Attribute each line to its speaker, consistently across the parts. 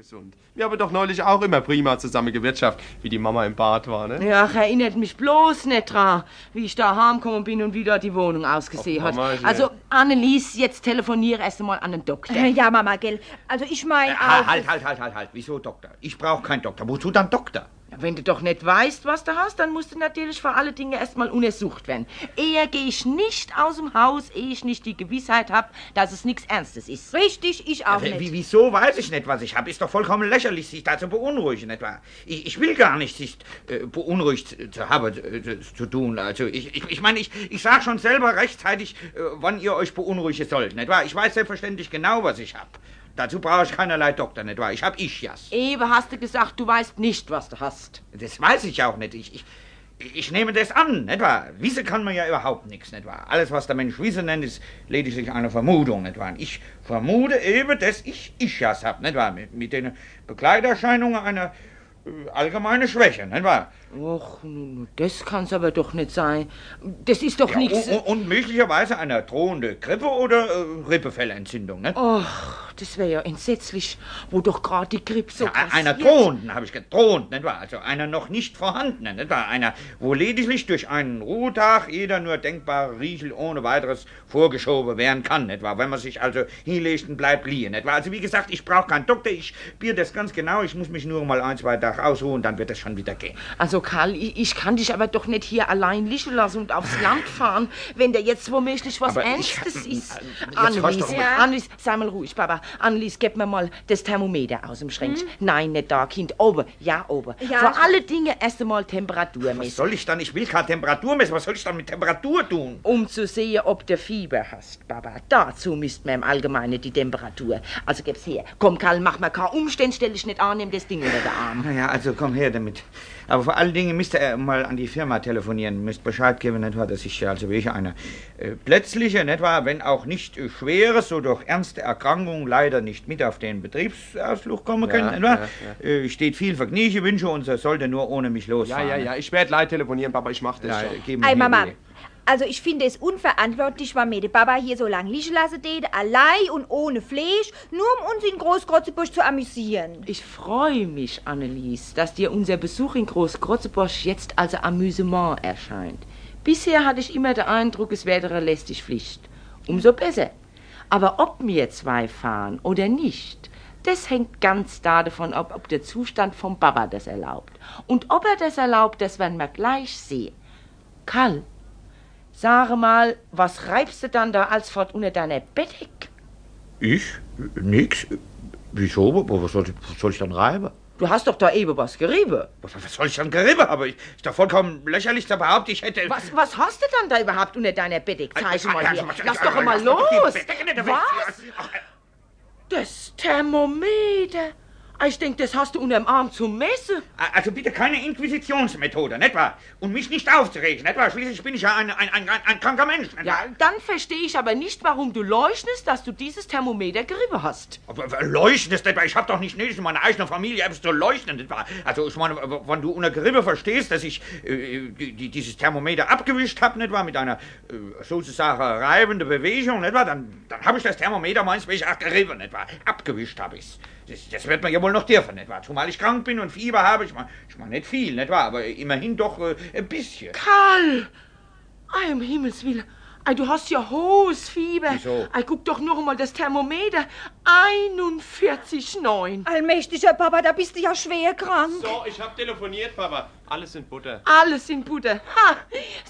Speaker 1: gesund. Wir haben doch neulich auch immer prima zusammen gewirtschaftet, wie die Mama im Bad war, ne?
Speaker 2: Ja, ach, erinnert mich bloß nicht dran, wie ich da heimgekommen bin und wie dort die Wohnung ausgesehen
Speaker 1: Ach,
Speaker 2: hat.
Speaker 1: Mama, ja.
Speaker 2: Also, Annelies, jetzt telefoniere erst einmal an den Doktor.
Speaker 3: Äh, Ja, Mama, gell. Also ich meine
Speaker 4: Äh,
Speaker 3: auch...
Speaker 4: halt, halt, halt, halt, halt. Wieso Doktor? Ich brauche keinen Doktor. Wozu dann Doktor?
Speaker 2: Wenn du doch nicht weißt, was du hast, dann musst du natürlich vor alle Dinge erstmal untersucht werden. Eher gehe ich nicht aus dem Haus, ehe ich nicht die Gewissheit habe, dass es nichts Ernstes ist.
Speaker 3: Richtig, ich auch
Speaker 4: Wie,
Speaker 3: nicht.
Speaker 4: wie- wieso weiß ich nicht, was ich habe? Ist doch vollkommen lächerlich, sich da zu beunruhigen, nicht wahr? Ich, ich will gar nicht, sich äh, beunruhigt zu haben äh, zu tun. Also ich, ich, ich meine, ich, ich sage schon selber rechtzeitig, äh, wann ihr euch beunruhigen sollt, nicht wahr? Ich weiß selbstverständlich genau, was ich habe. Dazu brauche ich keinerlei Doktor, nicht wahr? Ich habe Ischias.
Speaker 2: Eben hast du gesagt, du weißt nicht, was du hast.
Speaker 4: Das weiß ich auch nicht. Ich, ich, ich nehme das an, nicht wahr? Wissen kann man ja überhaupt nichts, nicht wahr? Alles, was der Mensch Wissen nennt, ist lediglich eine Vermutung, nicht wahr? Ich vermute eben, dass ich Ischias habe, nicht wahr? Mit, mit den Begleiterscheinungen einer äh, allgemeinen Schwäche, nicht wahr?
Speaker 2: Och, das kann's aber doch nicht sein. Das ist doch
Speaker 4: Ja,
Speaker 2: nichts.
Speaker 4: und, und möglicherweise eine drohende Grippe oder äh, Rippefellentzündung, nicht?
Speaker 2: Och, das wäre ja entsetzlich, wo doch gerade die Grippe so
Speaker 4: Ja, einer drohenden, habe ich gedroht, nicht wahr? Also einer noch nicht vorhandenen, nicht wahr? Einer, wo lediglich durch einen Ruhetag jeder nur denkbare Riechel ohne weiteres vorgeschoben werden kann, nicht wahr? Wenn man sich also hinlegt und bleibt liegen, nicht wahr? Also wie gesagt, ich brauche keinen Doktor, ich bier das ganz genau, ich muss mich nur mal ein, zwei Tage ausruhen, dann wird das schon wieder gehen.
Speaker 2: Also Karl, ich, ich kann dich aber doch nicht hier allein liegen lassen und aufs Land fahren, wenn da jetzt womöglich was
Speaker 4: Aber ich-
Speaker 2: Ernstes ist.
Speaker 4: Jetzt
Speaker 2: Annelies,
Speaker 4: mal.
Speaker 2: Annelies, sei mal ruhig, Papa. Annelies, gib mir mal das Thermometer aus dem Schränkchen.
Speaker 4: Hm?
Speaker 2: Nein, nicht da, Kind. Oben, ja, oben.
Speaker 3: Ja,
Speaker 2: Vor
Speaker 3: ich-
Speaker 2: alle Dinge erst einmal Temperatur
Speaker 4: Was
Speaker 2: messen,
Speaker 4: soll ich dann? Ich will keine Temperatur messen, was soll ich dann mit Temperatur tun?
Speaker 2: um zu sehen, ob du Fieber hast, Papa. Dazu misst man im Allgemeinen die Temperatur. Also gib's her. Komm, Karl, mach mal keinen Umständ, stell dich nicht an, nimm das Ding unter den Arm.
Speaker 4: Naja, also komm her damit. Aber vor allen Dingen müsst ihr mal an die Firma telefonieren, müsst Bescheid geben, nicht wahr, dass ich also welche eine äh, plötzliche, nicht wahr, wenn auch nicht äh, schwere, so doch ernste Erkrankung leider nicht mit auf den Betriebsausflug kommen
Speaker 1: Ja,
Speaker 4: können, nicht wahr?
Speaker 1: ja,
Speaker 4: Äh, steht viel Vergnügen, Wünsche und er sollte nur ohne mich
Speaker 1: Ja,
Speaker 4: losfahren.
Speaker 1: ja, ja, ich werde leid telefonieren, Papa, ich mach das
Speaker 4: Ja,
Speaker 1: schon.
Speaker 4: geben
Speaker 3: Ey,
Speaker 4: Sie
Speaker 3: Mama. Also ich finde es unverantwortlich, weil mir der Papa hier so lange liegen lassen tät, allein und ohne Fleisch, nur um uns in Großkrotzebusch zu amüsieren.
Speaker 2: Ich freue mich, Annelies, dass dir unser Besuch in Großkrotzebusch jetzt als Amüsement erscheint. Bisher hatte ich immer den Eindruck, es wäre lästig Pflicht. Umso besser. Aber ob wir zwei fahren oder nicht, das hängt ganz davon ab, ob der Zustand vom Papa das erlaubt. Und ob er das erlaubt, das werden wir gleich sehen. Karl, sage mal, was reibst du dann da als fort unter deiner Bettdecke?
Speaker 4: Ich? Nix? Wieso? Was soll, ich- was soll ich dann reiben?
Speaker 2: Du hast doch da eben was gerieben.
Speaker 4: Was, was soll ich dann gerieben haben? Ich, ist doch vollkommen lächerlich zu behaupten, ich hätte...
Speaker 2: Was, was hast du dann da überhaupt unter deiner Bettdecke? Zeig mal hier.
Speaker 4: Also,
Speaker 2: Lass doch mal los. Was?
Speaker 4: Ach,
Speaker 2: Das Thermometer. Ich denk, das hast du unterm Arm zum Messen.
Speaker 4: Also bitte keine Inquisitionsmethode, nicht wahr? Und mich nicht aufzuregen, nicht wahr? Schließlich bin ich ja ein, ein, ein, ein, kranker Mensch, nicht
Speaker 2: Ja,
Speaker 4: wahr?
Speaker 2: dann verstehe ich aber nicht, warum du leuchtest, dass du dieses Thermometer gerieben hast.
Speaker 4: Aber ist nicht wahr? Ich habe doch nicht nötig, in meiner eigenen Familie etwas zu leuchten, nicht wahr? Also ich meine, wenn du unter Gerippe verstehst, dass ich äh, die, die, dieses Thermometer abgewischt habe, nicht wahr? Mit einer äh, sozusagen reibenden Bewegung, nicht wahr? Dann, dann habe ich das Thermometer meins ich auch gerieben, nicht wahr? Abgewischt habe ich's. Das, das wird man ja wohl noch dürfen, nicht wahr? Zumal ich krank bin und Fieber habe. Ich meine, ich mein nicht viel, nicht wahr? Aber immerhin doch äh, ein bisschen.
Speaker 2: Karl! Ei, um Himmels Willen. Ei, du hast ja hohes Fieber.
Speaker 4: Wieso?
Speaker 2: Ei, guck doch nur mal das Thermometer. 41,9.
Speaker 3: Allmächtiger Papa, da bist du ja schwer krank.
Speaker 1: So, ich hab telefoniert, Papa. Alles in Butter.
Speaker 2: Alles in Butter. Ha!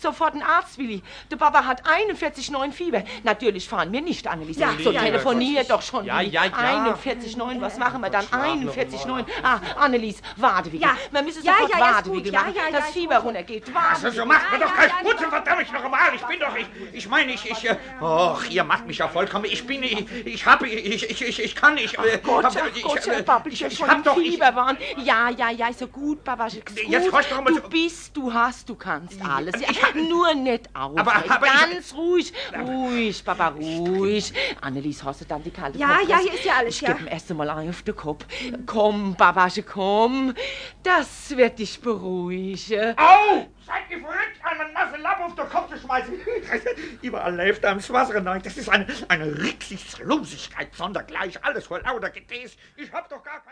Speaker 2: Sofort ein Arzt, Willi. Der Papa hat 41,9 Fieber. Natürlich fahren wir nicht, Annelies.
Speaker 3: Ja,
Speaker 2: so
Speaker 3: ja,
Speaker 2: telefonier doch schon.
Speaker 1: Ja,
Speaker 2: Willi.
Speaker 1: ja, ja.
Speaker 2: 41,9, was machen wir dann?
Speaker 1: schlaf noch
Speaker 2: 41,9. Ah, Annelies, warte, Willi.
Speaker 3: Ja.
Speaker 2: Wir müssen
Speaker 3: Ja,
Speaker 2: sofort
Speaker 3: ja,
Speaker 2: warte. Willi,
Speaker 3: Ja,
Speaker 2: machen,
Speaker 3: ja, ja,
Speaker 2: dass Fieber
Speaker 3: gut.
Speaker 2: runtergeht. Warte,
Speaker 4: Also
Speaker 2: Willi.
Speaker 4: macht mir doch Putzen,
Speaker 3: ja.
Speaker 4: verdammt noch einmal. Ich bin doch, ich, ich meine, ich, ich, äh, och, ihr macht mich ja vollkommen. Ich bin, ich, ich hab, ich, ich, ich, ich kann, ich, äh,
Speaker 2: Gott,
Speaker 4: hab,
Speaker 2: ach
Speaker 4: ich,
Speaker 2: Gott,
Speaker 4: äh,
Speaker 2: Herr Babbel,
Speaker 4: ich,
Speaker 2: ich,
Speaker 4: ich
Speaker 2: schon
Speaker 4: hab
Speaker 2: im
Speaker 4: doch, ich,
Speaker 2: Fieber waren. Ja, ja, ja, ist so gut, Papa, ist gut.
Speaker 4: Jetzt horch doch mal
Speaker 2: du bist, du hast, du kannst alles. Ja,
Speaker 4: Ich hab-
Speaker 2: nur nicht auf.
Speaker 4: Aber- aber ich-
Speaker 2: Ganz ruhig, ruhig, Papa, ruhig. Annelies, hast du dann die kalte
Speaker 3: Ja, ja, hier ist ja alles,
Speaker 2: Ich
Speaker 3: ja.
Speaker 2: geb ihm erst einmal ein auf den Kopf. Komm, Babasche, komm. Das wird dich beruhigen.
Speaker 4: Au! Seid ihr verrückt, einen nassen Lappen auf den Kopf zu schmeißen? Überall läuft einem das Wasser hinein. Das ist eine, eine Rücksichtslosigkeit sondergleich. Alles vor lauter Getäß. Ich hab doch gar kein...